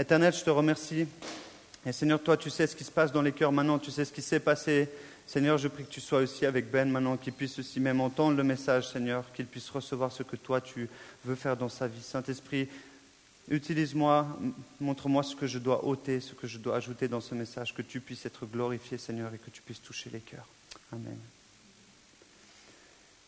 Éternel, je te remercie. Et Seigneur, toi, tu sais ce qui se passe dans les cœurs maintenant, tu sais ce qui s'est passé. Seigneur, je prie que tu sois aussi avec Ben maintenant, qu'il puisse aussi même entendre le message, Seigneur, qu'il puisse recevoir ce que toi, tu veux faire dans sa vie. Saint-Esprit, utilise-moi, montre-moi ce que je dois ôter, ce que je dois ajouter dans ce message, que tu puisses être glorifié, Seigneur, et que tu puisses toucher les cœurs. Amen.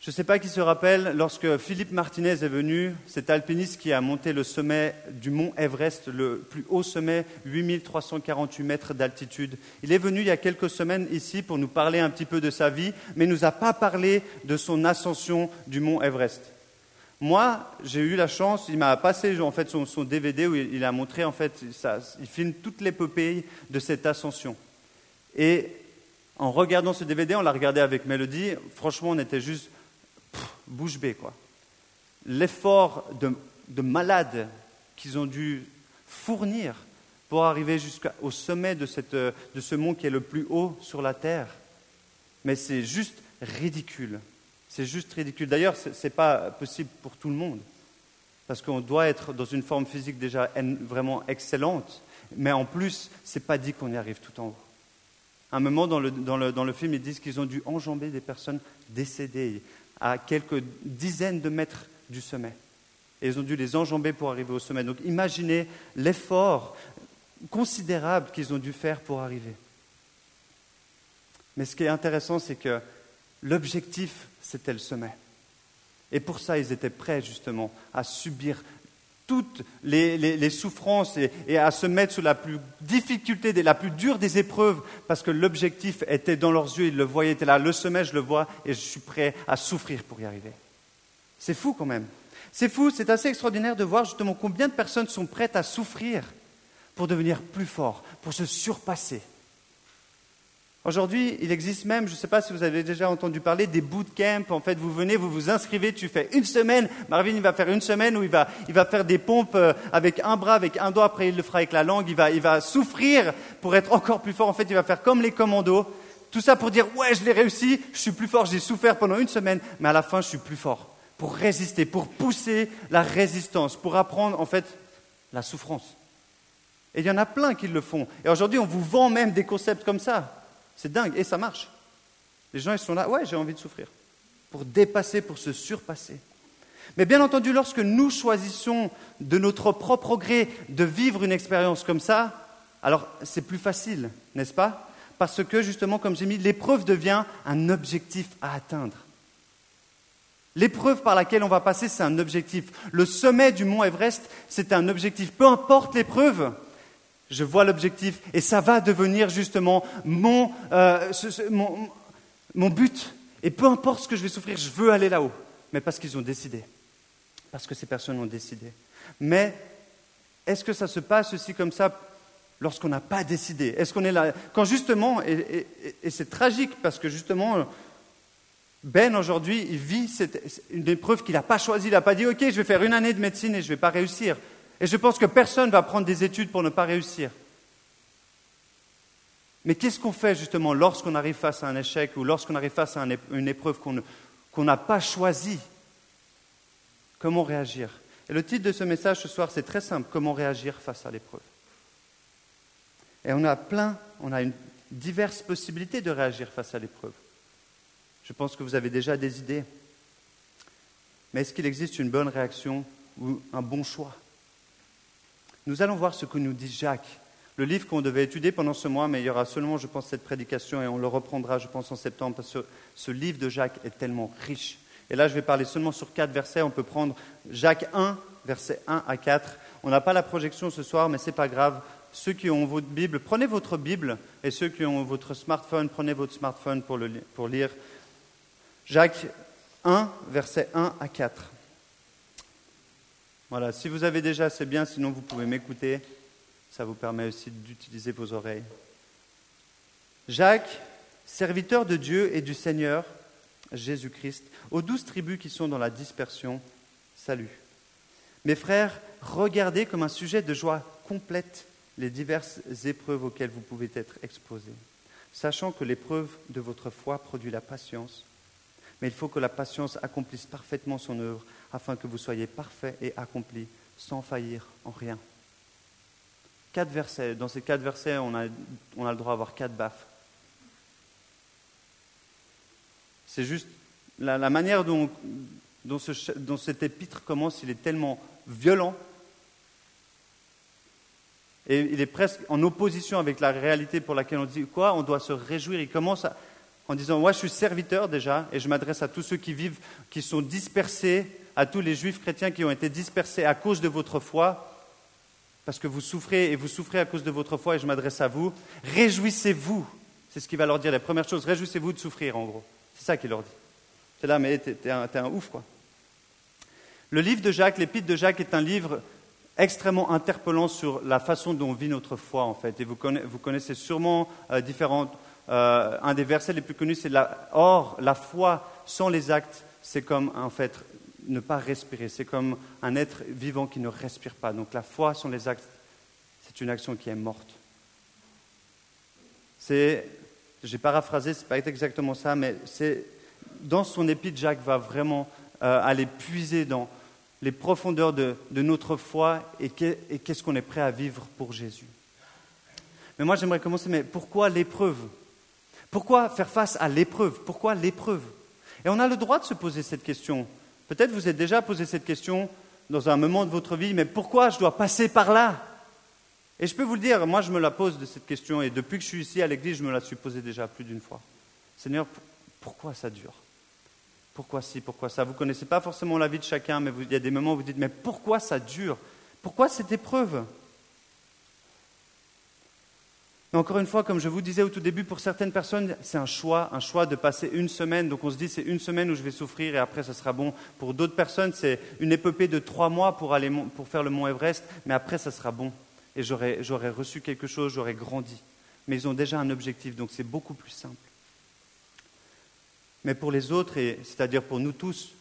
Je ne sais pas qui se rappelle, lorsque Philippe Martinez est venu, cet alpiniste qui a monté le sommet du mont Everest, le plus haut sommet, 8348 mètres d'altitude. Il est venu il y a quelques semaines ici pour nous parler un petit peu de sa vie, mais il ne nous a pas parlé de son ascension du mont Everest. Moi, j'ai eu la chance, il m'a passé en fait son, DVD où il, a montré en fait, il filme toute l'épopée de cette ascension. Et en regardant ce DVD, on l'a regardé avec Mélodie, franchement, on était juste bouche bée, quoi. L'effort de, de malade qu'ils ont dû fournir pour arriver jusqu'au sommet de, cette, de ce mont qui est le plus haut sur la terre. Mais c'est juste ridicule. C'est juste ridicule. D'ailleurs, ce n'est pas possible pour tout le monde. Parce qu'on doit être dans une forme physique déjà vraiment excellente. Mais en plus, ce n'est pas dit qu'on y arrive tout en haut. À un moment dans le, dans le, dans le film, ils disent qu'ils ont dû enjamber des personnes décédées à quelques dizaines de mètres du sommet. Et ils ont dû les enjamber pour arriver au sommet. Donc imaginez l'effort considérable qu'ils ont dû faire pour arriver. Mais ce qui est intéressant, c'est que l'objectif, c'était le sommet. Et pour ça, ils étaient prêts justement à subir toutes les, souffrances et, à se mettre sous la plus difficulté, la plus dure des épreuves, parce que l'objectif était dans leurs yeux, ils le voyaient, était là, le sommet, je le vois, et je suis prêt à souffrir pour y arriver. C'est fou quand même. C'est fou, c'est assez extraordinaire de voir justement combien de personnes sont prêtes à souffrir pour devenir plus forts, pour se surpasser. Aujourd'hui, il existe même, je ne sais pas si vous avez déjà entendu parler, des bootcamps. En fait, vous venez, vous vous inscrivez, tu fais une semaine. Marvin, il va faire une semaine où il va, il va faire des pompes euh, avec un bras, avec un doigt. Après, il le fera avec la langue. Il va, il va souffrir pour être encore plus fort. En fait, il va faire comme les commandos. Tout ça pour dire, ouais, je l'ai réussi, je suis plus fort, j'ai souffert pendant une semaine, mais à la fin, je suis plus fort. Pour résister, pour pousser la résistance, pour apprendre, en fait, la souffrance. Et il y en a plein qui le font. Et aujourd'hui, on vous vend même des concepts comme ça. C'est dingue, et ça marche. Les gens, ils sont là, ouais, j'ai envie de souffrir, pour dépasser, pour se surpasser. Mais bien entendu, lorsque nous choisissons de notre propre gré de vivre une expérience comme ça, alors c'est plus facile, n'est-ce pas? Parce que justement, comme j'ai mis, l'épreuve devient un objectif à atteindre. L'épreuve par laquelle on va passer, c'est un objectif. Le sommet du mont Everest, c'est un objectif. Peu importe l'épreuve, je vois l'objectif et ça va devenir justement euh, mon, mon, but. Et peu importe ce que je vais souffrir, je veux aller là-haut. Mais parce qu'ils ont décidé. Parce que ces personnes ont décidé. Mais est-ce que ça se passe aussi comme ça lorsqu'on n'a pas décidé? Est-ce qu'on est là? Quand justement, et, c'est tragique parce que justement, Ben aujourd'hui, il vit une épreuve qu'il n'a pas choisie. Il n'a pas dit, OK, je vais faire une année de médecine et je ne vais pas réussir. Et je pense que personne ne va prendre des études pour ne pas réussir. Mais qu'est-ce qu'on fait justement lorsqu'on arrive face à un échec ou lorsqu'on arrive face à une épreuve qu'on n'a pas choisie? Comment réagir? Et le titre de ce message ce soir, c'est très simple, comment réagir face à l'épreuve? Et on a plein, on a une diverses possibilités de réagir face à l'épreuve. Je pense que vous avez déjà des idées. Mais est-ce qu'il existe une bonne réaction ou un bon choix? Nous allons voir ce que nous dit Jacques, le livre qu'on devait étudier pendant ce mois, mais il y aura seulement, je pense, cette prédication et on le reprendra, je pense, en septembre, parce que ce livre de Jacques est tellement riche. Et là, je vais parler seulement sur quatre versets. On peut prendre Jacques 1, versets 1 à 4. On n'a pas la projection ce soir, mais ce n'est pas grave. Ceux qui ont votre Bible, prenez votre Bible, et ceux qui ont votre smartphone, prenez votre smartphone pour, lire. Jacques 1, versets 1 à 4. Voilà, si vous avez déjà, c'est bien, sinon vous pouvez m'écouter. Ça vous permet aussi d'utiliser vos oreilles. Jacques, serviteur de Dieu et du Seigneur Jésus-Christ, aux douze tribus qui sont dans la dispersion, salut. Mes frères, regardez comme un sujet de joie complète les diverses épreuves auxquelles vous pouvez être exposés, sachant que l'épreuve de votre foi produit la patience. Mais il faut que la patience accomplisse parfaitement son œuvre afin que vous soyez parfaits et accomplis, sans faillir en rien. Quatre versets. Dans ces quatre versets, on a, on a le droit d'avoir quatre baffes. C'est juste la, manière dont, dont cet épître commence, il est tellement violent. Et il est presque en opposition avec la réalité pour laquelle on dit quoi On doit se réjouir. Il commence en disant Moi, je suis serviteur déjà, et je m'adresse à tous ceux qui vivent, qui sont dispersés, à tous les juifs chrétiens qui ont été dispersés à cause de votre foi parce que vous souffrez et vous souffrez à cause de votre foi, et je m'adresse à vous, réjouissez-vous. C'est ce qu'il va leur dire, la première chose, réjouissez-vous de souffrir, en gros. C'est ça qu'il leur dit. C'est là, mais t'es un, ouf, quoi. Le livre de Jacques, l'épître de Jacques est un livre extrêmement interpellant sur la façon dont on vit notre foi, en fait. Et vous connaissez, sûrement euh, différentes. Euh, un des versets les plus connus, c'est la, Or, la foi sans les actes, c'est comme, en fait, ne pas respirer. C'est comme un être vivant qui ne respire pas. Donc la foi sans les actes, c'est une action qui est morte. C'est, j'ai paraphrasé, c'est pas exactement ça, mais c'est dans son épître, Jacques va vraiment euh, aller puiser dans les profondeurs de, notre foi et qu'est-ce qu'on est prêt à vivre pour Jésus. Mais moi, j'aimerais commencer, mais pourquoi l'épreuve? Pourquoi faire face à l'épreuve? Pourquoi l'épreuve? Et on a le droit de se poser cette question. Peut-être vous êtes déjà posé cette question dans un moment de votre vie, mais pourquoi je dois passer par là? Et je peux vous le dire, moi je me la pose de cette question, et depuis que je suis ici à l'église, je me la suis posée déjà plus d'une fois. Seigneur, pourquoi ça dure? Pourquoi si, pourquoi ça? Vous ne connaissez pas forcément la vie de chacun, mais il y a des moments où vous dites, mais pourquoi ça dure? Pourquoi cette épreuve? Encore une fois, comme je vous disais au tout début, pour certaines personnes, c'est un choix, un choix de passer une semaine. Donc on se dit, c'est une semaine où je vais souffrir et après, ça sera bon. Pour d'autres personnes, c'est une épopée de trois mois pour, aller, pour faire le mont Everest, mais après, ça sera bon. Et j'aurai reçu quelque chose, j'aurai grandi. Mais ils ont déjà un objectif, donc c'est beaucoup plus simple. Mais pour les autres, c'est-à-dire pour nous tous,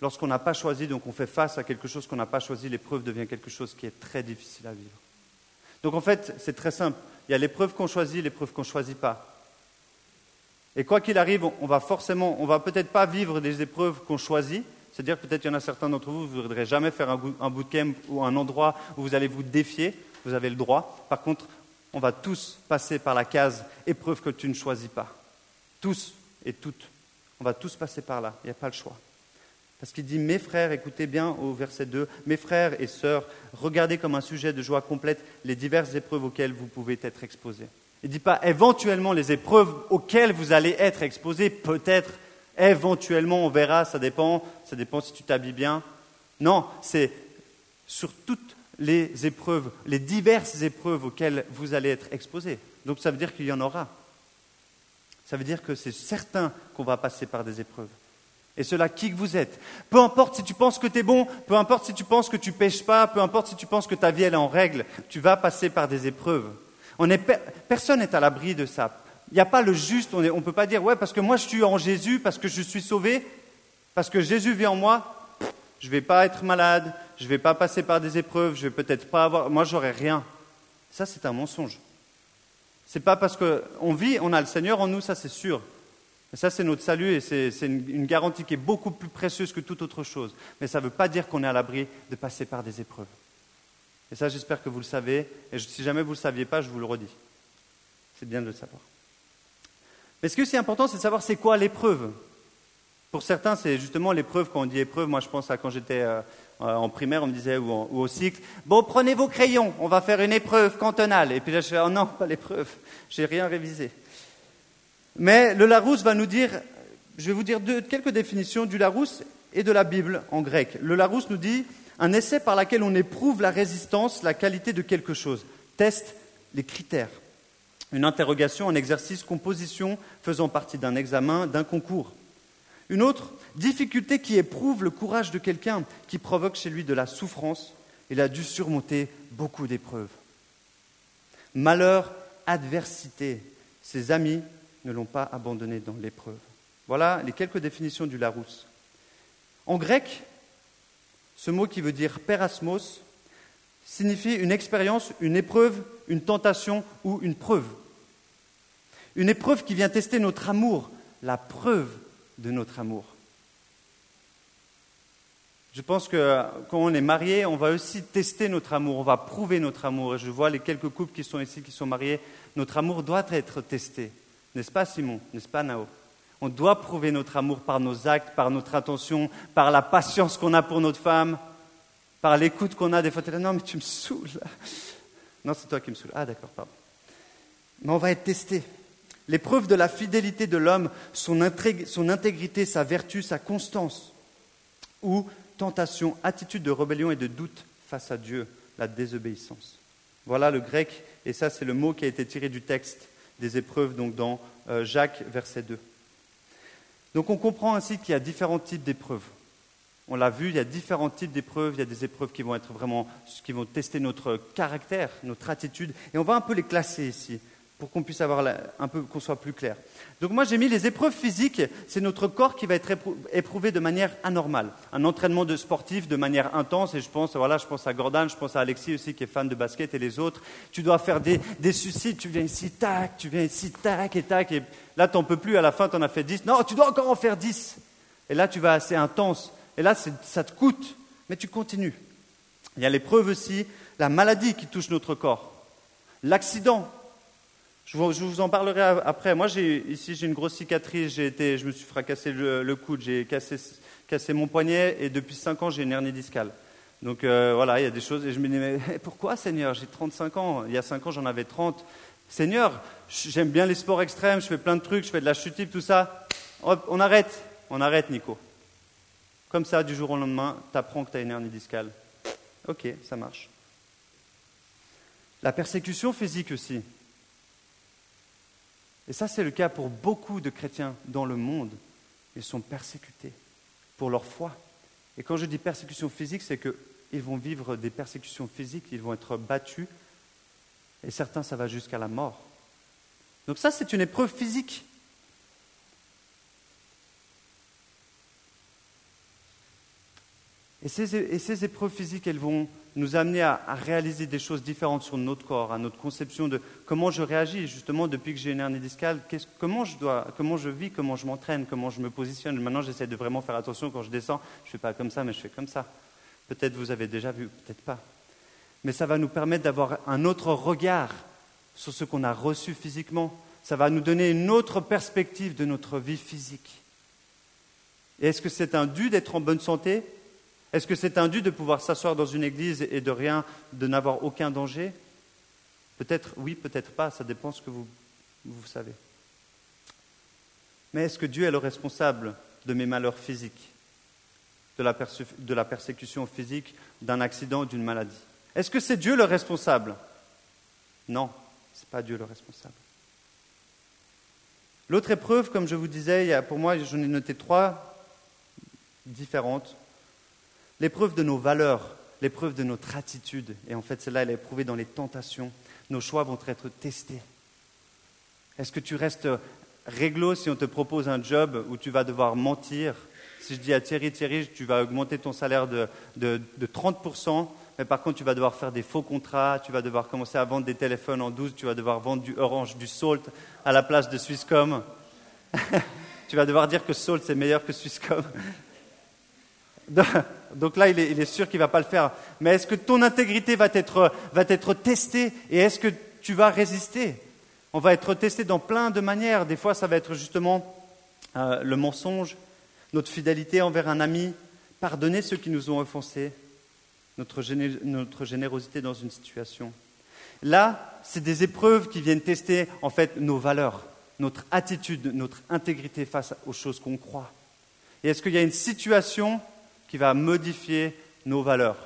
lorsqu'on n'a pas choisi, donc on fait face à quelque chose qu'on n'a pas choisi, l'épreuve devient quelque chose qui est très difficile à vivre. Donc en fait, c'est très simple. Il y a l'épreuve qu'on choisit, l'épreuve qu'on ne choisit pas. Et quoi qu'il arrive, on va forcément, on va peut-être pas vivre des épreuves qu'on choisit. C'est-à-dire peut-être il y en a certains d'entre vous, vous ne voudrez jamais faire un bootcamp ou un endroit où vous allez vous défier. Vous avez le droit. Par contre, on va tous passer par la case épreuve que tu ne choisis pas. Tous et toutes. On va tous passer par là. Il n'y a pas le choix. Parce qu'il dit, mes frères, écoutez bien au verset 2, mes frères et sœurs, regardez comme un sujet de joie complète les diverses épreuves auxquelles vous pouvez être exposés. Il ne dit pas éventuellement les épreuves auxquelles vous allez être exposés, peut-être, éventuellement, on verra, ça dépend, ça dépend si tu t'habilles bien. Non, c'est sur toutes les épreuves, les diverses épreuves auxquelles vous allez être exposés. Donc ça veut dire qu'il y en aura. Ça veut dire que c'est certain qu'on va passer par des épreuves et cela qui que vous êtes. Peu importe si tu penses que tu es bon, peu importe si tu penses que tu pêches pas, peu importe si tu penses que ta vie elle est en règle, tu vas passer par des épreuves. personne n'est à l'abri de ça. Il n'y a pas le juste, on ne peut pas dire, ouais, parce que moi je suis en Jésus, parce que je suis sauvé, parce que Jésus vit en moi, je ne vais pas être malade, je ne vais pas passer par des épreuves, je vais peut-être pas avoir, moi j'aurai rien. Ça c'est un mensonge. C'est pas parce qu'on vit, on a le Seigneur en nous, ça c'est sûr. Et ça, c'est notre salut et c'est une, garantie qui est beaucoup plus précieuse que toute autre chose. Mais ça ne veut pas dire qu'on est à l'abri de passer par des épreuves. Et ça, j'espère que vous le savez. Et si jamais vous ne le saviez pas, je vous le redis. C'est bien de le savoir. Mais ce qui est aussi important, c'est de savoir c'est quoi l'épreuve. Pour certains, c'est justement l'épreuve. Quand on dit épreuve, moi je pense à quand j'étais euh, en primaire, on me disait, ou, au cycle, bon, prenez vos crayons, on va faire une épreuve cantonale. Et puis là, je fais, oh non, pas l'épreuve, j'ai rien révisé. Mais le Larousse va nous dire, je vais vous dire quelques définitions du Larousse et de la Bible en grec. Le Larousse nous dit un essai par lequel on éprouve la résistance, la qualité de quelque chose. Teste les critères. Une interrogation, un exercice, composition faisant partie d'un examen, d'un concours. Une autre, difficulté qui éprouve le courage de quelqu'un, qui provoque chez lui de la souffrance. Il a dû surmonter beaucoup d'épreuves. Malheur, adversité. Ses amis ne l'ont pas abandonné dans l'épreuve. Voilà les quelques définitions du Larousse. En grec, ce mot qui veut dire perasmos signifie une expérience, une épreuve, une tentation ou une preuve. Une épreuve qui vient tester notre amour, la preuve de notre amour. Je pense que quand on est marié, on va aussi tester notre amour, on va prouver notre amour. Et je vois les quelques couples qui sont ici, qui sont mariés, notre amour doit être testé. N'est-ce pas Simon? N'est-ce pas Nao? On doit prouver notre amour par nos actes, par notre attention, par la patience qu'on a pour notre femme, par l'écoute qu'on a. Des fois, tu non, mais tu me saoules. Non, c'est toi qui me saoules. Ah, d'accord, pardon. Mais on va être testé. L'épreuve de la fidélité de l'homme, son, intégrité, sa vertu, sa constance, ou tentation, attitude de rébellion et de doute face à Dieu, la désobéissance. Voilà le grec, et ça c'est le mot qui a été tiré du texte des épreuves, donc dans euh, Jacques, verset 2. Donc on comprend ainsi qu'il y a différents types d'épreuves. On l'a vu, il y a différents types d'épreuves. Il y a des épreuves qui vont être vraiment, qui vont tester notre caractère, notre attitude, et on va un peu les classer ici pour qu'on puisse avoir un peu, qu'on soit plus clair. Donc moi j'ai mis les épreuves physiques, c'est notre corps qui va être éprouvé de manière anormale. Un entraînement de sportif de manière intense, et je pense, voilà, je pense à Gordon, je pense à Alexis aussi qui est fan de basket et les autres. Tu dois faire des, des suicides, tu viens ici, tac, tu viens ici, tac et tac, et là t'en peux plus, à la fin tu en as fait 10. Non, tu dois encore en faire 10. Et là tu vas assez intense, et là ça te coûte, mais tu continues. Il y a l'épreuve aussi, la maladie qui touche notre corps, l'accident je vous, en parlerai après. Moi, ici, j'ai une grosse cicatrice. J'ai été, je me suis fracassé le, coude, j'ai cassé, cassé, mon poignet et depuis 5 ans, j'ai une hernie discale. Donc euh, voilà, il y a des choses. Et je me dis, mais pourquoi, Seigneur? J'ai 35 ans. Il y a 5 ans, j'en avais 30. Seigneur, j'aime bien les sports extrêmes, je fais plein de trucs, je fais de la chute libre, tout ça. on arrête. On arrête, Nico. Comme ça, du jour au lendemain, tu apprends que tu as une hernie discale. Ok, ça marche. La persécution physique aussi. Et ça, c'est le cas pour beaucoup de chrétiens dans le monde. Ils sont persécutés pour leur foi. Et quand je dis persécution physique, c'est qu'ils vont vivre des persécutions physiques, ils vont être battus, et certains, ça va jusqu'à la mort. Donc ça, c'est une épreuve physique. Et ces, épreuves physiques, elles vont nous amener à, réaliser des choses différentes sur notre corps, à notre conception de comment je réagis. Justement, depuis que j'ai une hernie discale, comment, je dois, comment je vis, comment je m'entraîne, comment je me positionne. Maintenant, j'essaie de vraiment faire attention quand je descends. Je ne fais pas comme ça, mais je fais comme ça. Peut-être vous avez déjà vu, peut-être pas. Mais ça va nous permettre d'avoir un autre regard sur ce qu'on a reçu physiquement. Ça va nous donner une autre perspective de notre vie physique. Est-ce que c'est un dû d'être en bonne santé? Est-ce que c'est un dû de pouvoir s'asseoir dans une église et de rien, de n'avoir aucun danger? Peut-être oui, peut-être pas, ça dépend ce que vous, savez. Mais est-ce que Dieu est le responsable de mes malheurs physiques, de la, de la persécution physique, d'un accident, d'une maladie? Est-ce que c'est Dieu le responsable? Non, ce n'est pas Dieu le responsable. L'autre épreuve, comme je vous disais, pour moi, j'en ai noté trois différentes. L'épreuve de nos valeurs, l'épreuve de notre attitude, et en fait celle-là, elle est éprouvée dans les tentations, nos choix vont être testés. Est-ce que tu restes réglo si on te propose un job où tu vas devoir mentir? Si je dis à Thierry, Thierry, tu vas augmenter ton salaire de, de, 30%, mais par contre tu vas devoir faire des faux contrats, tu vas devoir commencer à vendre des téléphones en 12, tu vas devoir vendre du Orange, du Salt à la place de Swisscom. tu vas devoir dire que Salt c'est meilleur que Swisscom. Donc là, il est, sûr qu'il ne va pas le faire. Mais est-ce que ton intégrité va être, va être testée et est-ce que tu vas résister? On va être testé dans plein de manières. Des fois, ça va être justement euh, le mensonge, notre fidélité envers un ami, pardonner ceux qui nous ont offensés, notre, notre générosité dans une situation. Là, c'est des épreuves qui viennent tester en fait nos valeurs, notre attitude, notre intégrité face aux choses qu'on croit. Et est-ce qu'il y a une situation qui va modifier nos valeurs.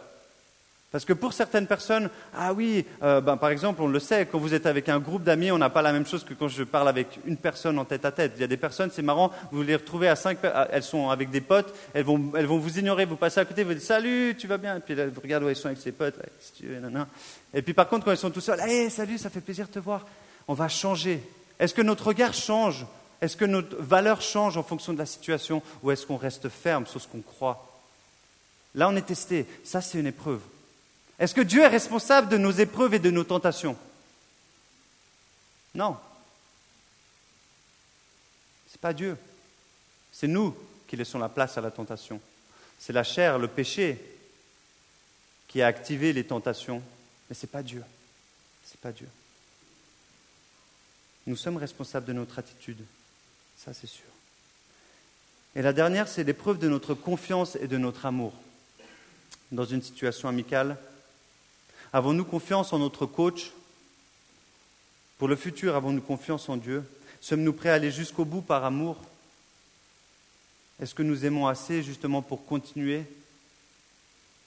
Parce que pour certaines personnes, ah oui, euh, ben, par exemple, on le sait, quand vous êtes avec un groupe d'amis, on n'a pas la même chose que quand je parle avec une personne en tête à tête. Il y a des personnes, c'est marrant, vous les retrouvez à cinq, elles sont avec des potes, elles vont, elles vont vous ignorer, vous passez à côté, vous dites salut, tu vas bien, et puis là, vous regardez où elles sont avec ses potes, et puis par contre, quand elles sont tout seules, hey, salut, ça fait plaisir de te voir, on va changer. Est-ce que notre regard change? Est-ce que notre valeur change en fonction de la situation, ou est-ce qu'on reste ferme sur ce qu'on croit? Là, on est testé. Ça, c'est une épreuve. Est-ce que Dieu est responsable de nos épreuves et de nos tentations? Non. Ce n'est pas Dieu. C'est nous qui laissons la place à la tentation. C'est la chair, le péché, qui a activé les tentations, mais ce n'est pas Dieu. C'est pas Dieu. Nous sommes responsables de notre attitude, ça c'est sûr. Et la dernière, c'est l'épreuve de notre confiance et de notre amour. Dans une situation amicale, avons-nous confiance en notre coach? Pour le futur, avons-nous confiance en Dieu? Sommes-nous prêts à aller jusqu'au bout par amour? Est-ce que nous aimons assez justement pour continuer?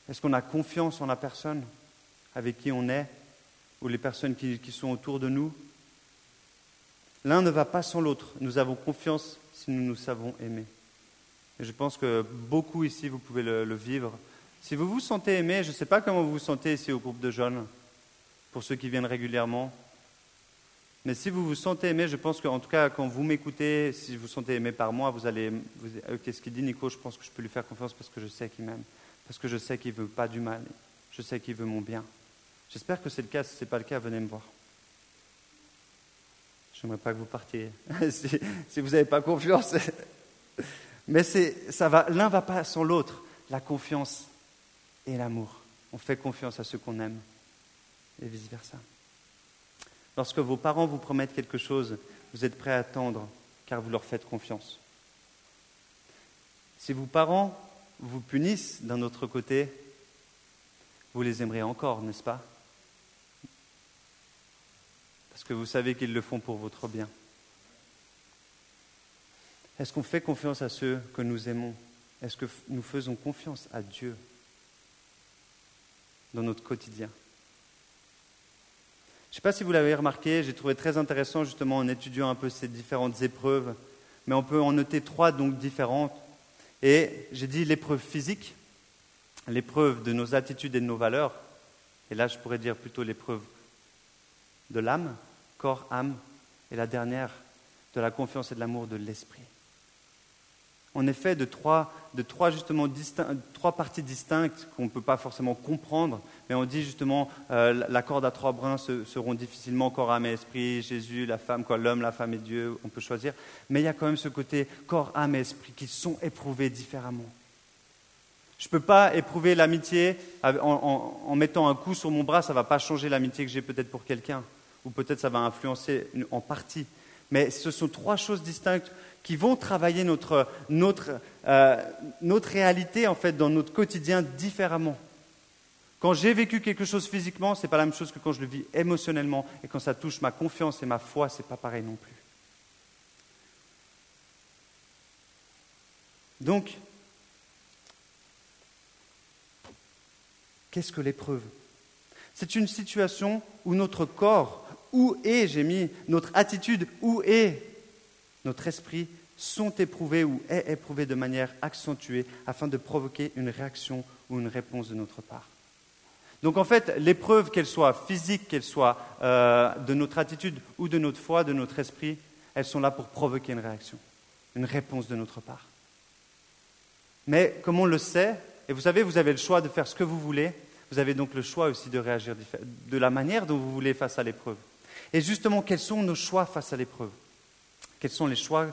Est-ce qu'on a confiance en la personne avec qui on est ou les personnes qui, sont autour de nous? L'un ne va pas sans l'autre. Nous avons confiance si nous nous savons aimer. Et je pense que beaucoup ici, vous pouvez le, vivre. Si vous vous sentez aimé, je ne sais pas comment vous vous sentez ici au groupe de jeunes, pour ceux qui viennent régulièrement. Mais si vous vous sentez aimé, je pense qu'en tout cas, quand vous m'écoutez, si vous vous sentez aimé par moi, vous allez. Qu'est-ce qu'il dit, Nico? Je pense que je peux lui faire confiance parce que je sais qu'il m'aime. Parce que je sais qu'il ne veut pas du mal. Je sais qu'il veut mon bien. J'espère que c'est le cas. Si ce n'est pas le cas, venez me voir. Je n'aimerais pas que vous partiez. si, vous n'avez pas confiance. Mais ça va, l'un va pas sans l'autre. La confiance et l'amour. On fait confiance à ceux qu'on aime et vice-versa. Lorsque vos parents vous promettent quelque chose, vous êtes prêt à attendre car vous leur faites confiance. Si vos parents vous punissent d'un autre côté, vous les aimerez encore, n'est-ce pas? Parce que vous savez qu'ils le font pour votre bien. Est-ce qu'on fait confiance à ceux que nous aimons? Est-ce que nous faisons confiance à Dieu? Dans notre quotidien Je ne sais pas si vous l'avez remarqué, j'ai trouvé très intéressant justement en étudiant un peu ces différentes épreuves, mais on peut en noter trois donc différentes. Et j'ai dit l'épreuve physique, l'épreuve de nos attitudes et de nos valeurs, et là je pourrais dire plutôt l'épreuve de l'âme, corps, âme, et la dernière, de la confiance et de l'amour de l'esprit. En effet, de trois, justement, trois parties distinctes qu'on ne peut pas forcément comprendre, mais on dit justement euh, la corde à trois brins seront difficilement corps, âme et esprit, Jésus, la femme, quoi, l'homme, la femme et Dieu, on peut choisir. Mais il y a quand même ce côté corps, âme et esprit qui sont éprouvés différemment. Je ne peux pas éprouver l'amitié en, en, mettant un coup sur mon bras, ça ne va pas changer l'amitié que j'ai peut-être pour quelqu'un, ou peut-être ça va influencer en partie. Mais ce sont trois choses distinctes qui vont travailler euh, notre réalité en fait dans notre quotidien différemment. Quand j'ai vécu quelque chose physiquement, ce n'est pas la même chose que quand je le vis émotionnellement. Et quand ça touche ma confiance et ma foi, ce n'est pas pareil non plus. Donc, qu'est-ce que l'épreuve? C'est une situation où notre corps, où est, j'ai mis, notre attitude, où est notre esprit sont éprouvés ou est éprouvé de manière accentuée afin de provoquer une réaction ou une réponse de notre part. Donc en fait, l'épreuve, qu'elle soit physique, qu'elle soit euh, de notre attitude ou de notre foi, de notre esprit, elles sont là pour provoquer une réaction, une réponse de notre part. Mais comme on le sait, et vous savez, vous avez le choix de faire ce que vous voulez, vous avez donc le choix aussi de réagir de la manière dont vous voulez face à l'épreuve. Et justement, quels sont nos choix face à l'épreuve? Quels sont les choix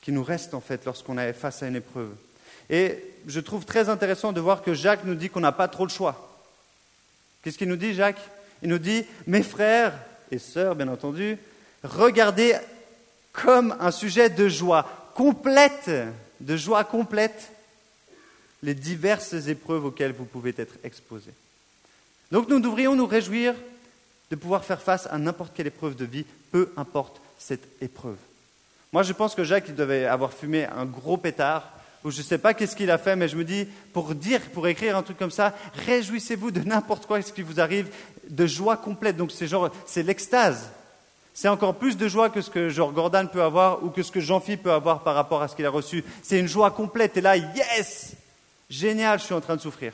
qui nous restent en fait lorsqu'on est face à une épreuve Et je trouve très intéressant de voir que Jacques nous dit qu'on n'a pas trop le choix. Qu'est-ce qu'il nous dit, Jacques? Il nous dit, mes frères et sœurs, bien entendu, regardez comme un sujet de joie complète, de joie complète, les diverses épreuves auxquelles vous pouvez être exposés. Donc nous devrions nous réjouir de pouvoir faire face à n'importe quelle épreuve de vie, peu importe cette épreuve. Moi, je pense que Jacques il devait avoir fumé un gros pétard, ou je ne sais pas qu'est-ce qu'il a fait, mais je me dis, pour dire, pour écrire un truc comme ça, réjouissez-vous de n'importe quoi ce qui vous arrive, de joie complète. Donc c'est genre, c'est l'extase. C'est encore plus de joie que ce que Georges Gordon peut avoir ou que ce que Jean-Philippe peut avoir par rapport à ce qu'il a reçu. C'est une joie complète. Et là, yes Génial, je suis en train de souffrir.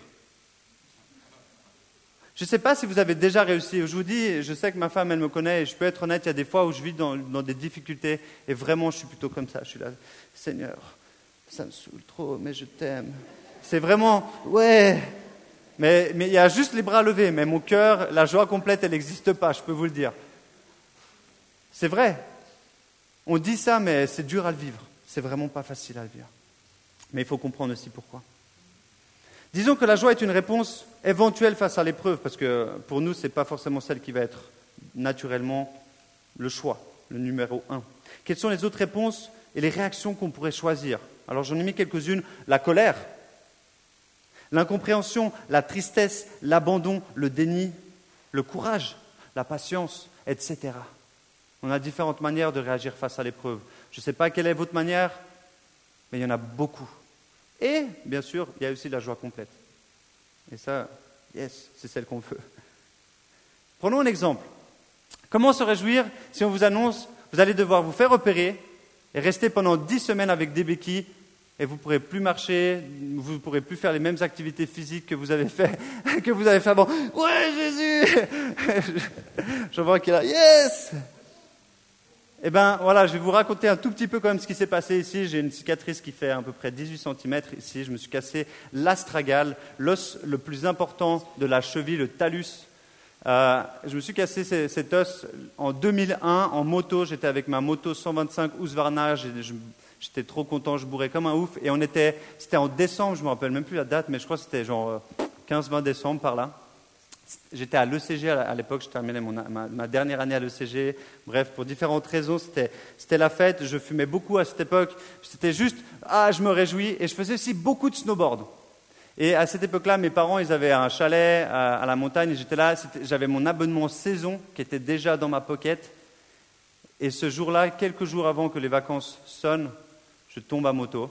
Je ne sais pas si vous avez déjà réussi. Je vous dis, je sais que ma femme, elle me connaît, et je peux être honnête, il y a des fois où je vis dans, des difficultés, et vraiment, je suis plutôt comme ça. Je suis là, Seigneur, ça me saoule trop, mais je t'aime. C'est vraiment, ouais. Mais, il y a juste les bras levés, mais mon cœur, la joie complète, elle n'existe pas, je peux vous le dire. C'est vrai. On dit ça, mais c'est dur à le vivre. C'est vraiment pas facile à le vivre. Mais il faut comprendre aussi pourquoi. Disons que la joie est une réponse éventuelle face à l'épreuve, parce que pour nous, ce n'est pas forcément celle qui va être naturellement le choix, le numéro un. Quelles sont les autres réponses et les réactions qu'on pourrait choisir? Alors j'en ai mis quelques-unes. La colère, l'incompréhension, la tristesse, l'abandon, le déni, le courage, la patience, etc. On a différentes manières de réagir face à l'épreuve. Je ne sais pas quelle est votre manière, mais il y en a beaucoup. Et, bien sûr, il y a aussi la joie complète. Et ça, yes, c'est celle qu'on veut. Prenons un exemple. Comment se réjouir si on vous annonce, vous allez devoir vous faire opérer et rester pendant dix semaines avec des béquilles et vous ne pourrez plus marcher, vous ne pourrez plus faire les mêmes activités physiques que vous avez fait, que vous avez fait avant. Ouais, Jésus Je vois qu'il a, yes eh bien, voilà, je vais vous raconter un tout petit peu quand même ce qui s'est passé ici. J'ai une cicatrice qui fait à peu près 18 cm ici. Je me suis cassé l'astragale, l'os le plus important de la cheville, le talus. Euh, je me suis cassé cet os en 2001 en moto. J'étais avec ma moto 125 Husqvarna. J'étais trop content, je bourrais comme un ouf. Et on était, c'était en décembre, je me rappelle même plus la date, mais je crois que c'était genre 15-20 euh, décembre par là. J'étais à l'ECG à l'époque, je terminais ma, dernière année à l'ECG. Bref, pour différentes raisons, c'était la fête. Je fumais beaucoup à cette époque. C'était juste, ah, je me réjouis. Et je faisais aussi beaucoup de snowboard. Et à cette époque-là, mes parents, ils avaient un chalet à, la montagne. J'étais là, j'avais mon abonnement saison qui était déjà dans ma pocket. Et ce jour-là, quelques jours avant que les vacances sonnent, je tombe à moto.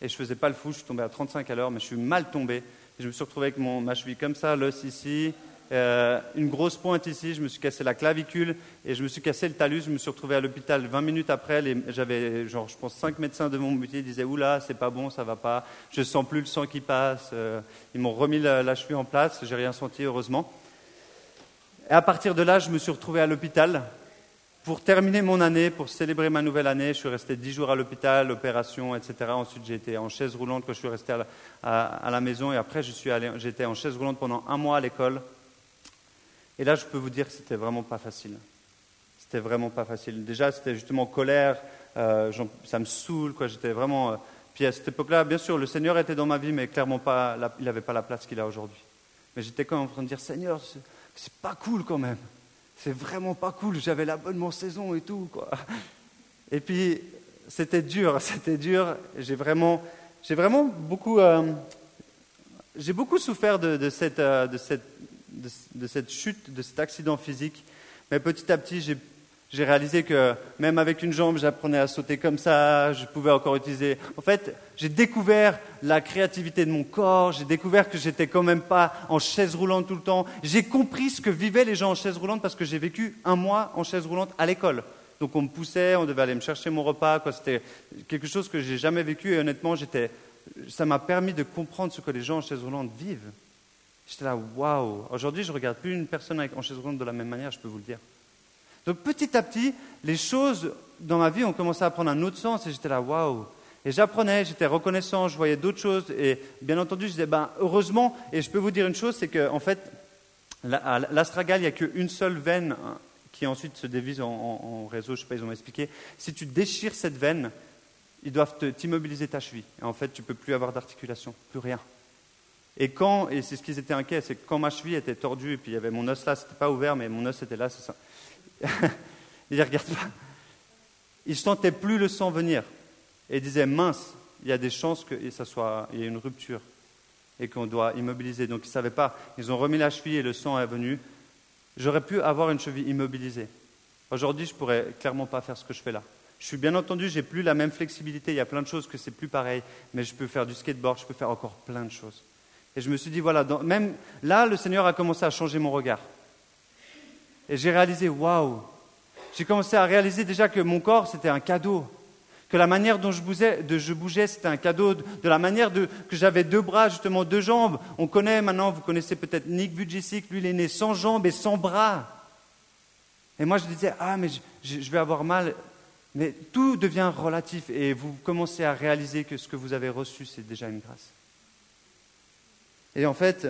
Et je faisais pas le fou, je suis tombé à 35 à l'heure, mais je suis mal tombé. je me suis retrouvé avec mon, ma cheville comme ça, l'os ici, euh, une grosse pointe ici, je me suis cassé la clavicule et je me suis cassé le talus. Je me suis retrouvé à l'hôpital 20 minutes après. J'avais, genre, je pense, cinq médecins de mon métier disaient Oula, c'est pas bon, ça va pas, je sens plus le sang qui passe. Euh, ils m'ont remis la, cheville en place, j'ai rien senti, heureusement. Et à partir de là, je me suis retrouvé à l'hôpital pour terminer mon année, pour célébrer ma nouvelle année. Je suis resté dix jours à l'hôpital, opération, etc. Ensuite, j'ai été en chaise roulante quand je suis resté à la, maison et après, j'étais en chaise roulante pendant un mois à l'école. Et là, je peux vous dire que c'était vraiment pas facile. C'était vraiment pas facile. Déjà, c'était justement colère, euh, ça me saoule, quoi. J'étais vraiment. Euh, puis à cette époque-là, bien sûr, le Seigneur était dans ma vie, mais clairement pas, il n'avait pas la place qu'il a aujourd'hui. Mais j'étais quand même en train de dire, Seigneur, c'est pas cool quand même. C'est vraiment pas cool. J'avais l'abonnement saison et tout, quoi. Et puis, c'était dur, c'était dur. J'ai vraiment, j'ai vraiment beaucoup, euh, j'ai beaucoup souffert de, cette, de cette de, cette chute, de cet accident physique. Mais petit à petit, j'ai réalisé que même avec une jambe, j'apprenais à sauter comme ça, je pouvais encore utiliser. En fait, j'ai découvert la créativité de mon corps, j'ai découvert que j'étais quand même pas en chaise roulante tout le temps. J'ai compris ce que vivaient les gens en chaise roulante parce que j'ai vécu un mois en chaise roulante à l'école. Donc on me poussait, on devait aller me chercher mon repas. C'était quelque chose que j'ai jamais vécu et honnêtement, ça m'a permis de comprendre ce que les gens en chaise roulante vivent. J'étais là, waouh Aujourd'hui, je ne regarde plus une personne en chaise roulante de la même manière, je peux vous le dire. Donc petit à petit, les choses dans ma vie ont commencé à prendre un autre sens et j'étais là, waouh Et j'apprenais, j'étais reconnaissant, je voyais d'autres choses et bien entendu, je disais, ben, heureusement, et je peux vous dire une chose, c'est qu'en en fait, l'astragale, il n'y a qu'une seule veine hein, qui ensuite se dévise en, réseau, je ne sais pas, ils ont expliqué. Si tu déchires cette veine, ils doivent t'immobiliser ta cheville. En fait, tu ne peux plus avoir d'articulation, plus rien. Et quand, et c'est ce qu'ils étaient inquiets, c'est que quand ma cheville était tordue, et puis il y avait mon os là, c'était pas ouvert, mais mon os était là, c'est ça. il regarde pas. Il sentait plus le sang venir. Et il disait, mince, il y a des chances qu'il soit, y ait une rupture et qu'on doit immobiliser. Donc ils ne savaient pas. Ils ont remis la cheville et le sang est venu. J'aurais pu avoir une cheville immobilisée. Aujourd'hui, je ne pourrais clairement pas faire ce que je fais là. Je suis bien entendu, j'ai plus la même flexibilité. Il y a plein de choses que c'est plus pareil, mais je peux faire du skateboard, je peux faire encore plein de choses. Et je me suis dit, voilà, même là, le Seigneur a commencé à changer mon regard. Et j'ai réalisé, waouh J'ai commencé à réaliser déjà que mon corps, c'était un cadeau. Que la manière dont je bougeais, c'était un cadeau. De, la manière que j'avais deux bras, justement, deux jambes. On connaît maintenant, vous connaissez peut-être Nick Vujicic, lui, il est né sans jambes et sans bras. Et moi, je disais, ah, mais je vais avoir mal. Mais tout devient relatif et vous commencez à réaliser que ce que vous avez reçu, c'est déjà une grâce. Et en fait,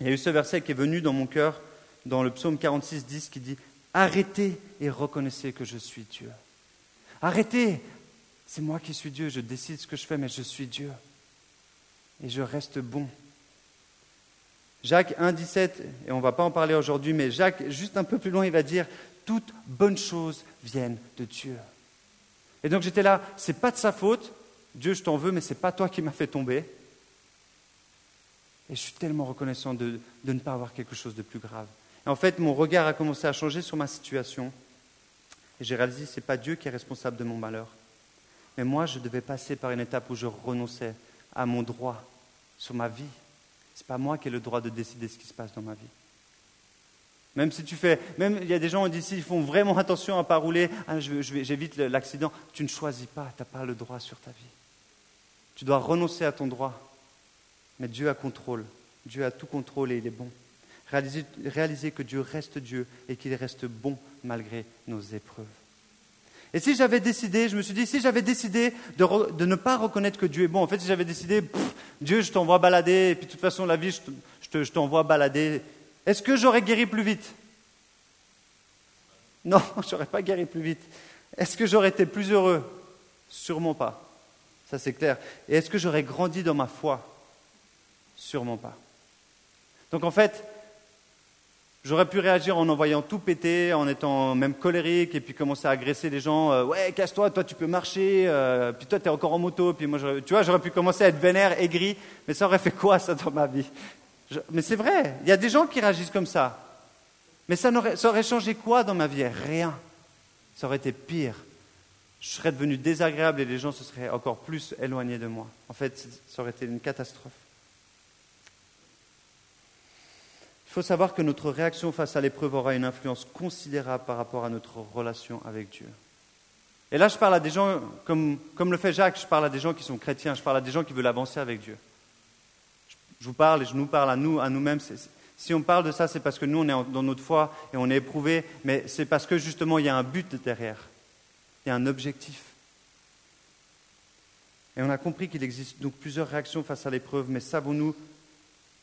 il y a eu ce verset qui est venu dans mon cœur, dans le psaume 46, 10, qui dit Arrêtez et reconnaissez que je suis Dieu. Arrêtez C'est moi qui suis Dieu, je décide ce que je fais, mais je suis Dieu. Et je reste bon. Jacques 1, 17, et on ne va pas en parler aujourd'hui, mais Jacques, juste un peu plus loin, il va dire Toutes bonnes choses viennent de Dieu. Et donc j'étais là, c'est pas de sa faute, Dieu, je t'en veux, mais c'est pas toi qui m'as fait tomber. Et je suis tellement reconnaissant de, ne pas avoir quelque chose de plus grave. Et en fait, mon regard a commencé à changer sur ma situation. Et j'ai réalisé que ce n'est pas Dieu qui est responsable de mon malheur. Mais moi, je devais passer par une étape où je renonçais à mon droit sur ma vie. Ce n'est pas moi qui ai le droit de décider ce qui se passe dans ma vie. Même si tu fais, même il y a des gens d'ici, ils font vraiment attention à ne pas rouler, ah, j'évite l'accident. Tu ne choisis pas, tu n'as pas le droit sur ta vie. Tu dois renoncer à ton droit. Mais Dieu a contrôle. Dieu a tout contrôle et il est bon. Réaliser, que Dieu reste Dieu et qu'il reste bon malgré nos épreuves. Et si j'avais décidé, je me suis dit, si j'avais décidé de, ne pas reconnaître que Dieu est bon, en fait, si j'avais décidé, Dieu, je t'envoie balader, et puis de toute façon, la vie, je t'envoie balader, est-ce que j'aurais guéri plus vite? Non, je n'aurais pas guéri plus vite. Est-ce que j'aurais été plus heureux? Sûrement pas. Ça, c'est clair. Et est-ce que j'aurais grandi dans ma foi? Sûrement pas. Donc, en fait, J'aurais pu réagir en envoyant tout péter, en étant même colérique, et puis commencer à agresser les gens. Euh, ouais, casse-toi, toi tu peux marcher, euh, puis toi tu es encore en moto, puis moi, tu vois, j'aurais pu commencer à être vénère, aigri, mais ça aurait fait quoi ça dans ma vie? Mais c'est vrai, il y a des gens qui réagissent comme ça. Mais ça, ça aurait changé quoi dans ma vie? Rien. Ça aurait été pire. Je serais devenu désagréable et les gens se seraient encore plus éloignés de moi. En fait, ça aurait été une catastrophe. Il faut savoir que notre réaction face à l'épreuve aura une influence considérable par rapport à notre relation avec Dieu. Et là, je parle à des gens, comme, le fait Jacques, je parle à des gens qui sont chrétiens, je parle à des gens qui veulent avancer avec Dieu. Je vous parle et je nous parle à nous, à nous-mêmes. Si on parle de ça, c'est parce que nous, on est dans notre foi et on est éprouvé, mais c'est parce que justement, il y a un but derrière. Il y a un objectif. Et on a compris qu'il existe donc plusieurs réactions face à l'épreuve, mais savons-nous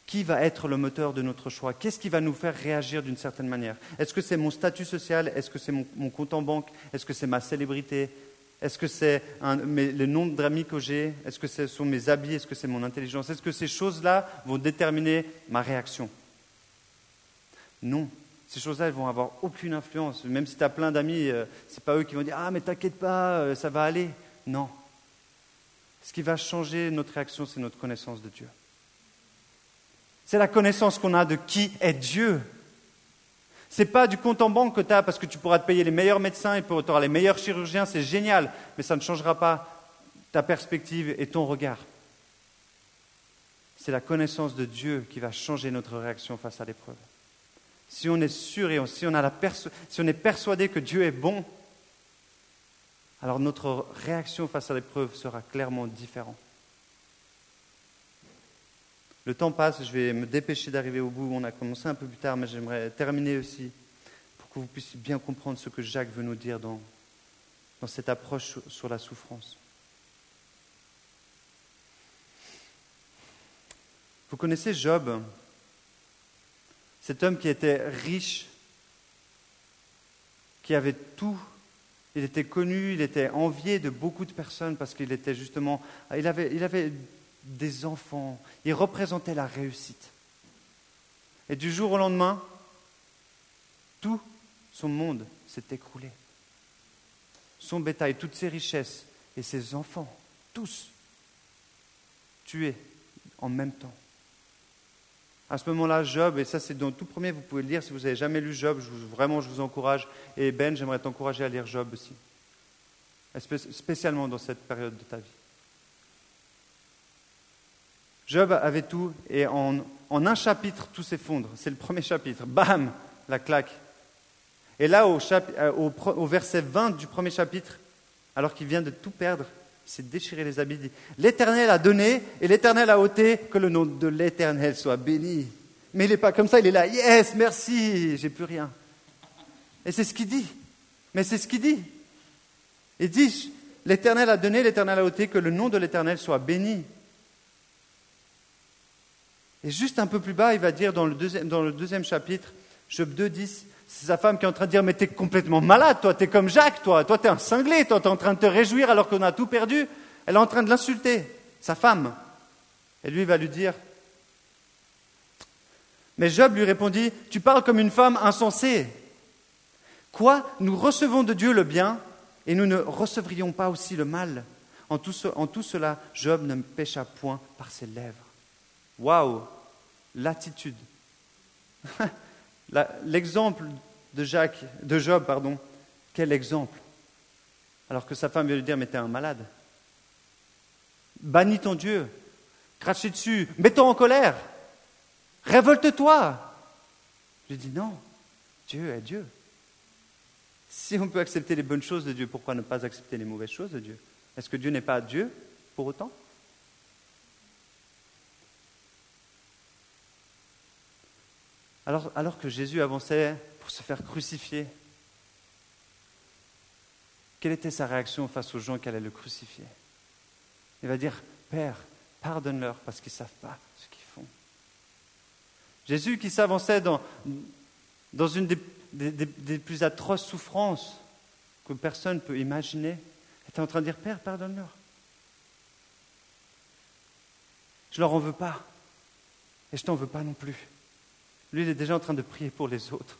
qui va être le moteur de notre choix? Qu'est-ce qui va nous faire réagir d'une certaine manière? Est-ce que c'est mon statut social? Est-ce que c'est mon, compte en banque? Est-ce que c'est ma célébrité? Est-ce que c'est le nombre d'amis que j'ai? Est-ce que ce sont mes habits? Est-ce que c'est mon intelligence? Est-ce que ces choses-là vont déterminer ma réaction? Non. Ces choses-là, elles vont avoir aucune influence. Même si tu as plein d'amis, euh, ce n'est pas eux qui vont dire Ah, mais t'inquiète pas, euh, ça va aller. Non. Ce qui va changer notre réaction, c'est notre connaissance de Dieu. C'est la connaissance qu'on a de qui est Dieu. Ce n'est pas du compte en banque que tu as parce que tu pourras te payer les meilleurs médecins et tu auras les meilleurs chirurgiens, c'est génial, mais ça ne changera pas ta perspective et ton regard. C'est la connaissance de Dieu qui va changer notre réaction face à l'épreuve. Si on est sûr et si on, est persuadé que Dieu est bon, alors notre réaction face à l'épreuve sera clairement différente. Le temps passe, je vais me dépêcher d'arriver au bout. On a commencé un peu plus tard, mais j'aimerais terminer aussi pour que vous puissiez bien comprendre ce que Jacques veut nous dire dans, dans cette approche sur la souffrance. Vous connaissez Job, cet homme qui était riche, qui avait tout. Il était connu, il était envié de beaucoup de personnes parce qu'il était justement, il avait, il avait des enfants. Il représentait la réussite. Et du jour au lendemain, tout son monde s'est écroulé. Son bétail, toutes ses richesses et ses enfants, tous tués en même temps. À ce moment-là, Job, et ça c'est dans tout premier, vous pouvez le lire si vous n'avez jamais lu Job, vraiment je vous encourage. Et Ben, j'aimerais t'encourager à lire Job aussi, spécialement dans cette période de ta vie. Job avait tout et en, un chapitre, tout s'effondre. C'est le premier chapitre. Bam, la claque. Et là, au, euh, verset 20 du premier chapitre, alors qu'il vient de tout perdre, il s'est déchiré les habits. dit L'Éternel a donné et l'Éternel a ôté, que le nom de l'Éternel soit béni. Mais il n'est pas comme ça, il est là, yes, merci, j'ai plus rien. Et c'est ce qu'il dit. Mais c'est ce qu'il dit. Il dit L'Éternel a donné, l'Éternel a ôté, que le nom de l'Éternel soit béni. Et juste un peu plus bas, il va dire dans le deuxième, chapitre, Job 2, 10, c'est sa femme qui est en train de dire Mais t'es complètement malade, toi, t'es comme Jacques, toi, toi, t'es un cinglé, toi, t'es en train de te réjouir alors qu'on a tout perdu. Elle est en train de l'insulter, sa femme. Et lui va lui dire Mais Job lui répondit, Tu parles comme une femme insensée. Quoi Nous recevons de Dieu le bien et nous ne recevrions pas aussi le mal en tout, en tout cela, Job ne pécha point par ses lèvres. Waouh L'attitude. L'exemple de, Jacques, de Job, pardon, quel exemple Alors que sa femme vient lui dire, mais t'es un malade. Bannis ton Dieu, crache dessus, mets-toi en colère, révolte-toi. Je lui dis, non, Dieu est Dieu. Si on peut accepter les bonnes choses de Dieu, pourquoi ne pas accepter les mauvaises choses de Dieu? Est-ce que Dieu n'est pas Dieu pour autant? Alors, que Jésus avançait pour se faire crucifier, quelle était sa réaction face aux gens qui allaient le crucifier? Il va dire, Père, pardonne-leur parce qu'ils ne savent pas ce qu'ils font. Jésus qui s'avançait dans, une des plus atroces souffrances que personne ne peut imaginer, était en train de dire Père, pardonne-leur. Je leur en veux pas. Et je t'en veux pas non plus. Lui, il est déjà en train de prier pour les autres,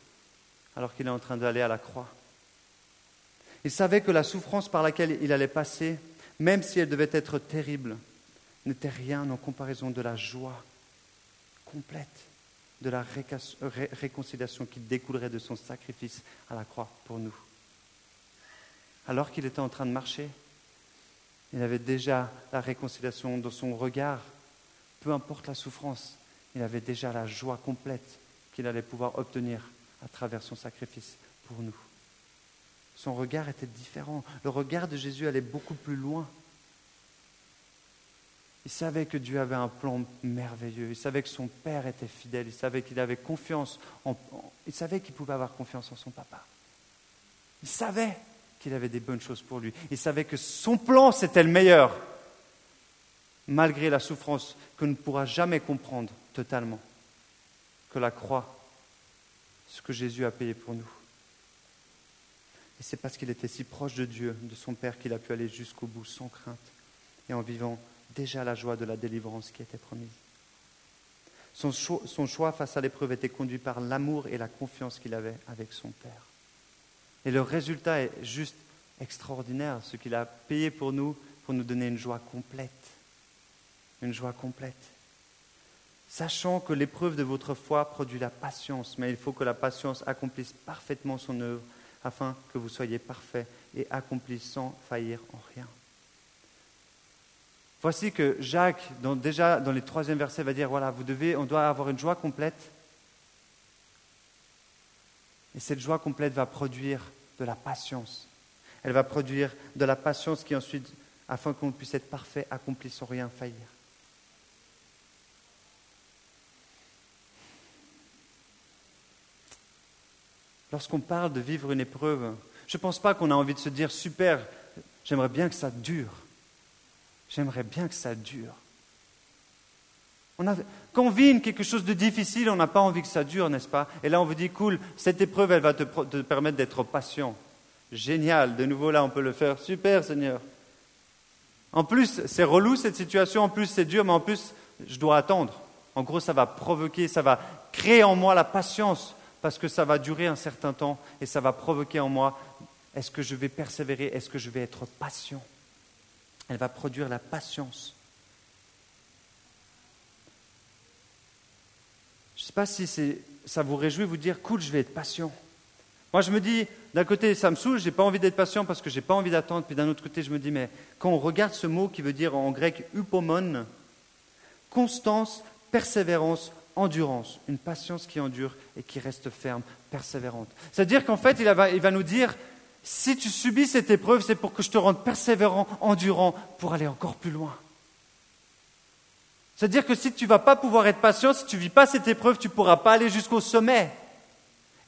alors qu'il est en train d'aller à la croix. Il savait que la souffrance par laquelle il allait passer, même si elle devait être terrible, n'était rien en comparaison de la joie complète de la réconciliation qui découlerait de son sacrifice à la croix pour nous. Alors qu'il était en train de marcher, il avait déjà la réconciliation dans son regard. Peu importe la souffrance, il avait déjà la joie complète qu'il allait pouvoir obtenir à travers son sacrifice pour nous. Son regard était différent. Le regard de Jésus allait beaucoup plus loin. Il savait que Dieu avait un plan merveilleux. Il savait que son père était fidèle. Il savait qu'il avait confiance. Il savait qu'il pouvait avoir confiance en son papa. Il savait qu'il avait des bonnes choses pour lui. Il savait que son plan, c'était le meilleur. Malgré la souffrance que ne pourra jamais comprendre totalement. Que la croix, ce que Jésus a payé pour nous. Et c'est parce qu'il était si proche de Dieu, de son Père, qu'il a pu aller jusqu'au bout sans crainte et en vivant déjà la joie de la délivrance qui était promise. Son choix, son choix face à l'épreuve était conduit par l'amour et la confiance qu'il avait avec son Père. Et le résultat est juste extraordinaire, ce qu'il a payé pour nous, pour nous donner une joie complète. Une joie complète. Sachant que l'épreuve de votre foi produit la patience, mais il faut que la patience accomplisse parfaitement son œuvre, afin que vous soyez parfaits et accomplis sans faillir en rien. Voici que Jacques, déjà dans les troisième versets, va dire voilà, vous devez, on doit avoir une joie complète. Et cette joie complète va produire de la patience. Elle va produire de la patience qui ensuite, afin qu'on puisse être parfait, accompli sans rien faillir. Lorsqu'on parle de vivre une épreuve, je ne pense pas qu'on a envie de se dire super, j'aimerais bien que ça dure. J'aimerais bien que ça dure. quand on vit quelque chose de difficile, on n'a pas envie que ça dure, n'est-ce pas? Et là, on vous dit, cool, cette épreuve, elle va te, te permettre d'être patient. Génial, de nouveau là, on peut le faire. Super, Seigneur. En plus, c'est relou cette situation, en plus, c'est dur, mais en plus, je dois attendre. En gros, ça va provoquer, ça va créer en moi la patience, parce que ça va durer un certain temps, et ça va provoquer en moi, est-ce que je vais persévérer, est-ce que je vais être patient? Elle va produire la patience. Je ne sais pas si ça vous réjouit vous dire, cool, je vais être patient. Moi, je me dis, d'un côté, ça me saoule, je n'ai pas envie d'être patient parce que je n'ai pas envie d'attendre. Puis d'un autre côté, je me dis, mais quand on regarde ce mot qui veut dire en grec upomon, constance, persévérance, endurance, une patience qui endure et qui reste ferme, persévérante. C'est-à-dire qu'en fait, il va, il va nous dire, si tu subis cette épreuve, c'est pour que je te rende persévérant, endurant, pour aller encore plus loin. C'est-à-dire que si tu ne vas pas pouvoir être patient, si tu ne vis pas cette épreuve, tu ne pourras pas aller jusqu'au sommet.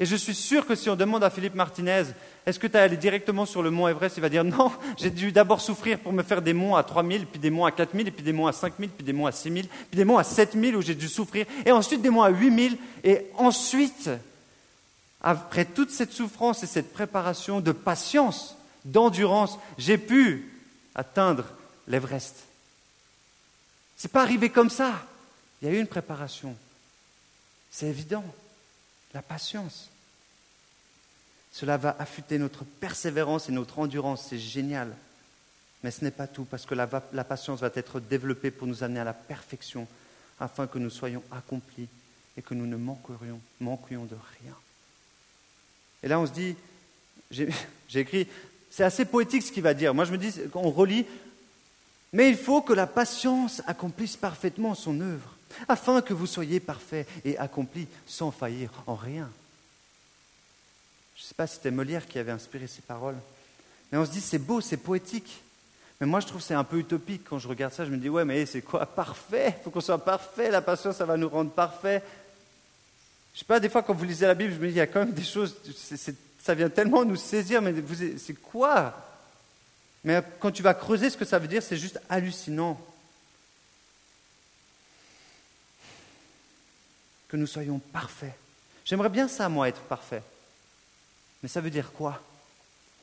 Et je suis sûr que si on demande à Philippe Martinez, est-ce que tu es allé directement sur le mont Everest, il va dire non, j'ai dû d'abord souffrir pour me faire des monts à 3000, puis des monts à 4000, puis des monts à 5000, puis des monts à 6000, puis des monts à 7000 où j'ai dû souffrir, et ensuite des monts à 8000, et ensuite après toute cette souffrance et cette préparation de patience, d'endurance, j'ai pu atteindre l'Everest. Ce n'est pas arrivé comme ça. Il y a eu une préparation. C'est évident. La patience. Cela va affûter notre persévérance et notre endurance. C'est génial. Mais ce n'est pas tout, parce que la, patience va être développée pour nous amener à la perfection, afin que nous soyons accomplis et que nous ne manquions de rien. Et là, on se dit, j'ai écrit, c'est assez poétique ce qu'il va dire. Moi, je me dis, on relit, mais il faut que la patience accomplisse parfaitement son œuvre, afin que vous soyez parfaits et accomplis sans faillir en rien. Sais pas si c'était Molière qui avait inspiré ces paroles, mais on se dit, c'est beau, c'est poétique. Mais moi, je trouve c'est un peu utopique quand je regarde ça. Je me dis, ouais, mais c'est quoi Parfait Il faut qu'on soit parfait. La patience, ça va nous rendre parfaits. Je sais pas, des fois, quand vous lisez la Bible, je me dis, il y a quand même des choses, ça vient tellement nous saisir, mais c'est quoi? Mais quand tu vas creuser ce que ça veut dire, c'est juste hallucinant. Que nous soyons parfaits. J'aimerais bien ça, moi, être parfait. Mais ça veut dire quoi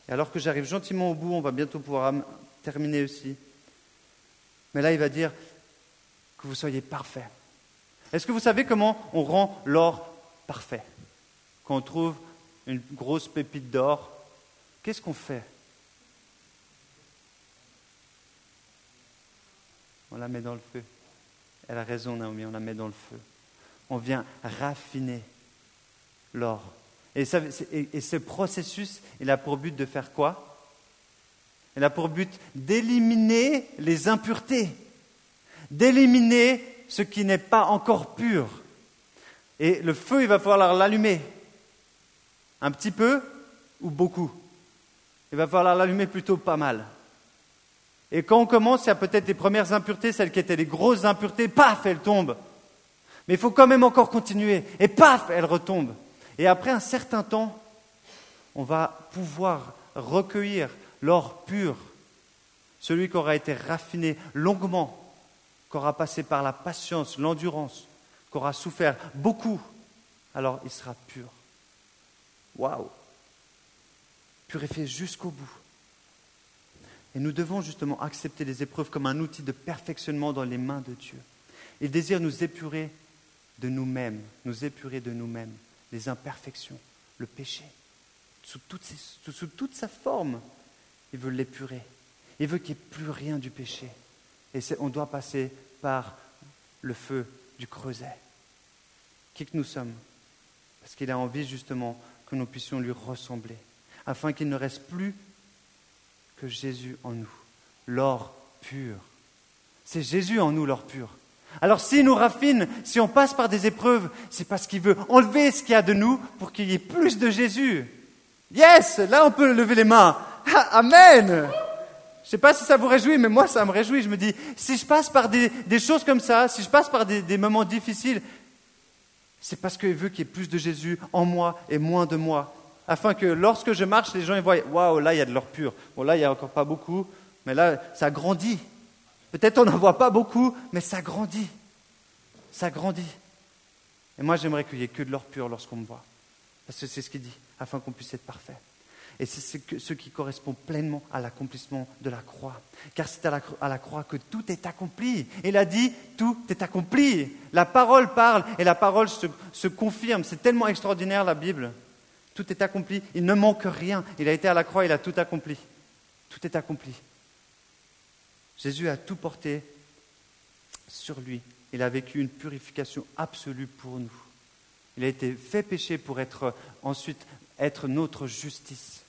Et alors que j'arrive gentiment au bout, on va bientôt pouvoir terminer aussi. Mais là, il va dire que vous soyez parfait. Est-ce que vous savez comment on rend l'or parfait Quand on trouve une grosse pépite d'or, qu'est-ce qu'on fait On la met dans le feu. Elle a raison, Naomi, on la met dans le feu. On vient raffiner l'or. Et, ce processus, il a pour but de faire quoi? Il a pour but d'éliminer les impuretés, d'éliminer ce qui n'est pas encore pur. Et le feu, il va falloir l'allumer. Un petit peu ou beaucoup? Il va falloir l'allumer plutôt pas mal. Et quand on commence, il y a peut-être les premières impuretés, celles qui étaient les grosses impuretés, paf, elles tombent. Mais il faut quand même encore continuer. Et paf, elles retombent. Et après un certain temps, on va pouvoir recueillir l'or pur, celui qui aura été raffiné longuement, qui aura passé par la patience, l'endurance, qui aura souffert beaucoup, alors il sera pur. Waouh Purifié jusqu'au bout. Et nous devons justement accepter les épreuves comme un outil de perfectionnement dans les mains de Dieu. Il désire nous épurer de nous-mêmes, nous épurer de nous-mêmes, les imperfections, le péché, sous toute, sa forme. Il veut l'épurer. Il veut qu'il n'y ait plus rien du péché. Et on doit passer par le feu du creuset. Qui que nous sommes Parce qu'il a envie justement que nous puissions lui ressembler, afin qu'il ne reste plus que Jésus en nous, l'or pur. C'est Jésus en nous, l'or pur. Alors s'il nous raffine, si on passe par des épreuves, c'est parce qu'il veut enlever ce qu'il y a de nous pour qu'il y ait plus de Jésus. Yes, là on peut lever les mains. Amen. Je ne sais pas si ça vous réjouit, mais moi ça me réjouit. Je me dis, si je passe par des, choses comme ça, si je passe par des, des moments difficiles, c'est parce qu'il veut qu'il y ait plus de Jésus en moi et moins de moi. Afin que lorsque je marche, les gens ils voient, waouh, là il y a de l'or pur. Bon, là il n'y a encore pas beaucoup, mais là ça grandit. Peut-être on n'en voit pas beaucoup, mais ça grandit. Ça grandit. Et moi j'aimerais qu'il n'y ait que de l'or pur lorsqu'on me voit. Parce que c'est ce qu'il dit, afin qu'on puisse être parfait. Et c'est ce qui correspond pleinement à l'accomplissement de la croix. Car c'est à, la, croix que tout est accompli. Il a dit, tout est accompli. La parole parle et la parole se, confirme. C'est tellement extraordinaire la Bible. Tout est accompli. Il ne manque rien. Il a été à la croix, il a tout accompli. Tout est accompli. Jésus a tout porté sur lui. Il a vécu une purification absolue pour nous. Il a été fait péché pour être ensuite être notre justice.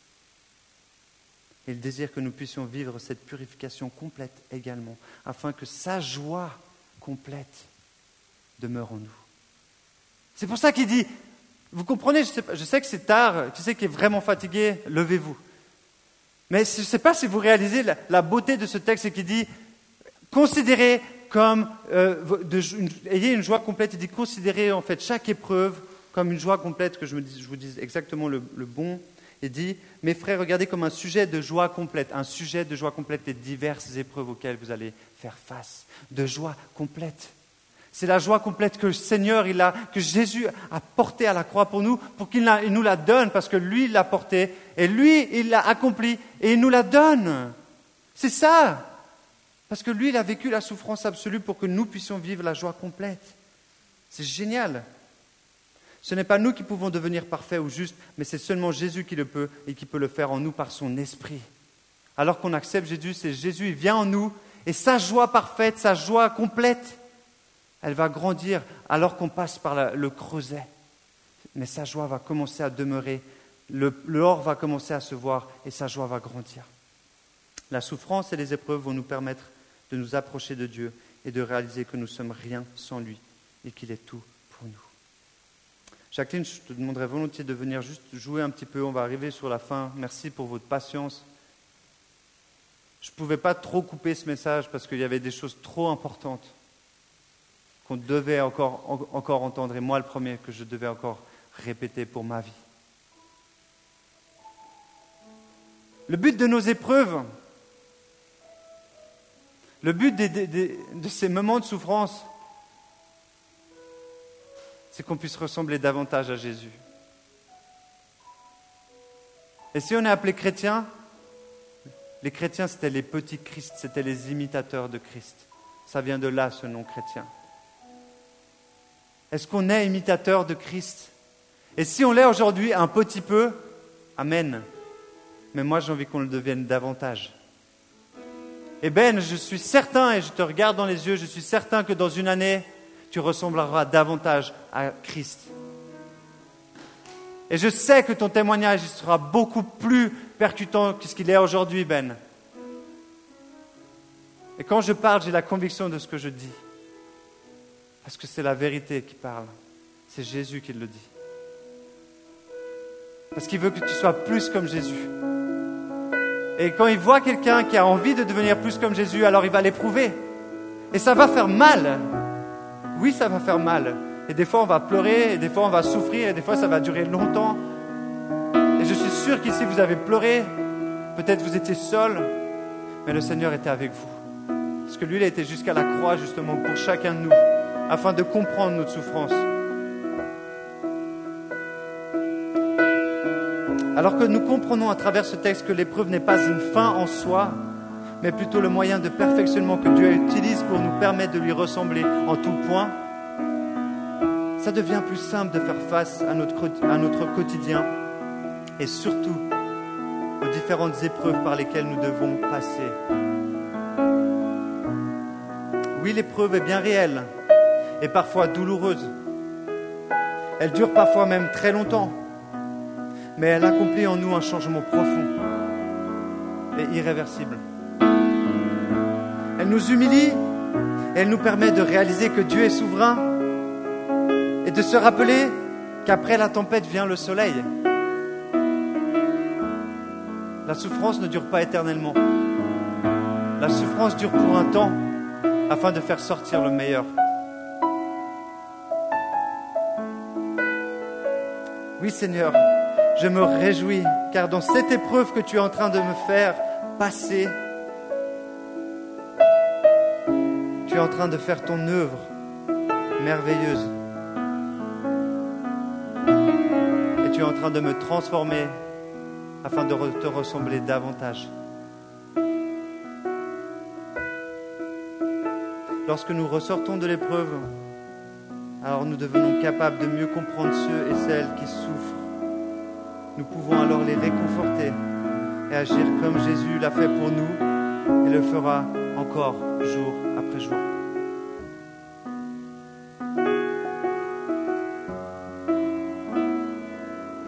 Il désire que nous puissions vivre cette purification complète également, afin que sa joie complète demeure en nous. C'est pour ça qu'il dit, vous comprenez, je sais, que c'est tard, tu sais qu'il est vraiment fatigué, levez-vous. Mais je ne sais pas si vous réalisez la, beauté de ce texte qui dit, considérez comme, euh, ayez une joie complète, il dit, considérez en fait chaque épreuve comme une joie complète, que je, me je vous dise exactement le, le bon. Et dit, mes frères, regardez comme un sujet de joie complète, un sujet de joie complète les diverses épreuves auxquelles vous allez faire face, de joie complète. C'est la joie complète que le Seigneur, il a, que Jésus a portée à la croix pour nous, pour qu'il nous la donne, parce que lui, l'a portée, et lui, il l'a accomplie, et il nous la donne. C'est ça. Parce que lui, il a vécu la souffrance absolue pour que nous puissions vivre la joie complète. C'est génial. Ce n'est pas nous qui pouvons devenir parfaits ou justes, mais c'est seulement Jésus qui le peut et qui peut le faire en nous par son esprit. Alors qu'on accepte Jésus, c'est Jésus, il vient en nous et sa joie parfaite, sa joie complète, elle va grandir alors qu'on passe par le creuset. Mais sa joie va commencer à demeurer, le, or va commencer à se voir et sa joie va grandir. La souffrance et les épreuves vont nous permettre de nous approcher de Dieu et de réaliser que nous sommes rien sans lui et qu'il est tout pour nous. Jacqueline, je te demanderais volontiers de venir juste jouer un petit peu. On va arriver sur la fin. Merci pour votre patience. Je ne pouvais pas trop couper ce message parce qu'il y avait des choses trop importantes qu'on devait encore, encore entendre, et moi le premier, que je devais encore répéter pour ma vie. Le but de nos épreuves, le but de ces moments de souffrance, c'est qu'on puisse ressembler davantage à Jésus. Et si on est appelé chrétien, les chrétiens, c'était les petits Christ, c'était les imitateurs de Christ. Ça vient de là, ce nom chrétien. Est-ce qu'on est imitateur de Christ? Et si on l'est aujourd'hui un petit peu, Amen. Mais moi, j'ai envie qu'on le devienne davantage. Et Ben, je suis certain, et je te regarde dans les yeux, je suis certain que dans une année, tu ressembleras davantage à Christ. Et je sais que ton témoignage sera beaucoup plus percutant que ce qu'il est aujourd'hui, Ben. Et quand je parle, j'ai la conviction de ce que je dis. Parce que c'est la vérité qui parle. C'est Jésus qui le dit. Parce qu'il veut que tu sois plus comme Jésus. Et quand il voit quelqu'un qui a envie de devenir plus comme Jésus, alors il va l'éprouver. Et ça va faire mal. Oui, ça va faire mal. Et des fois, on va pleurer, et des fois, on va souffrir, et des fois, ça va durer longtemps. Et je suis sûr qu'ici, vous avez pleuré. Peut-être vous étiez seul, mais le Seigneur était avec vous. Parce que lui, il a été jusqu'à la croix, justement, pour chacun de nous, afin de comprendre notre souffrance. Alors que nous comprenons à travers ce texte que l'épreuve n'est pas une fin en soi, mais plutôt le moyen de perfectionnement que Dieu utilise pour nous permettre de lui ressembler en tout point, ça devient plus simple de faire face à notre, quotidien et surtout aux différentes épreuves par lesquelles nous devons passer. Oui, l'épreuve est bien réelle et parfois douloureuse. Elle dure parfois même très longtemps, mais elle accomplit en nous un changement profond et irréversible. Elle nous humilie, elle nous permet de réaliser que Dieu est souverain et de se rappeler qu'après la tempête vient le soleil. La souffrance ne dure pas éternellement. La souffrance dure pour un temps afin de faire sortir le meilleur. Seigneur, je me réjouis car dans cette épreuve que tu es en train de me faire passer, tu es en train de faire ton œuvre merveilleuse. Et tu es en train de me transformer afin de te ressembler davantage. Lorsque nous ressortons de l'épreuve, alors nous devenons capables de mieux comprendre ceux et celles qui souffrent. Nous pouvons alors les réconforter et agir comme Jésus l'a fait pour nous et le fera encore jour après jour.